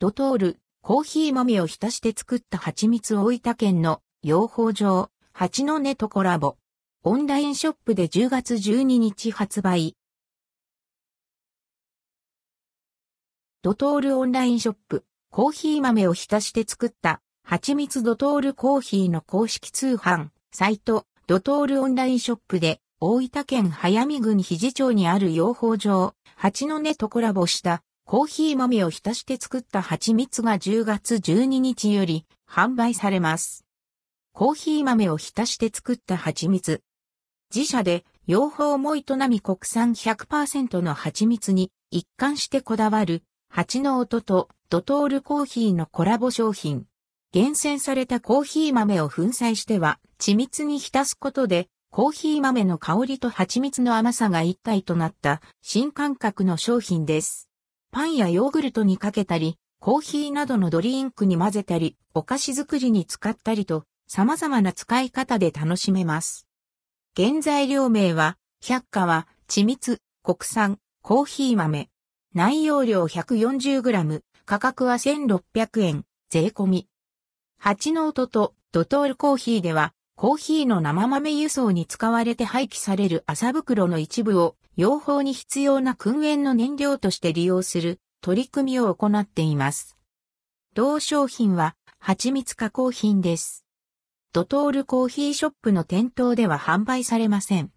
ドトール、コーヒー豆を浸して作った蜂蜜大分県の養蜂場、蜂の根とコラボ。オンラインショップで10月12日発売。ドトールオンラインショップ、コーヒー豆を浸して作った蜂蜜ドトールコーヒーの公式通販、サイト、ドトールオンラインショップで大分県早見郡肘町にある養蜂場、蜂の根とコラボしたコーヒー豆を浸して作った蜂蜜が10月12日より販売されます。コーヒー豆を浸して作った蜂蜜。自社で養蜂も営み国産100%の蜂蜜に一貫してこだわる蜂の音とドトールコーヒーのコラボ商品。厳選されたコーヒー豆を粉砕しては緻密に浸すことでコーヒー豆の香りと蜂蜜の甘さが一体となった新感覚の商品です。パンやヨーグルトにかけたり、コーヒーなどのドリンクに混ぜたり、お菓子作りに使ったりと、様々な使い方で楽しめます。原材料名は、百花は、緻密、国産、コーヒー豆。内容量 140g、価格は1600円、税込み。蜂の音とドトールコーヒーでは、コーヒーの生豆輸送に使われて廃棄される麻袋の一部を養蜂に必要な訓練の燃料として利用する取り組みを行っています。同商品は蜂蜜加工品です。ドトールコーヒーショップの店頭では販売されません。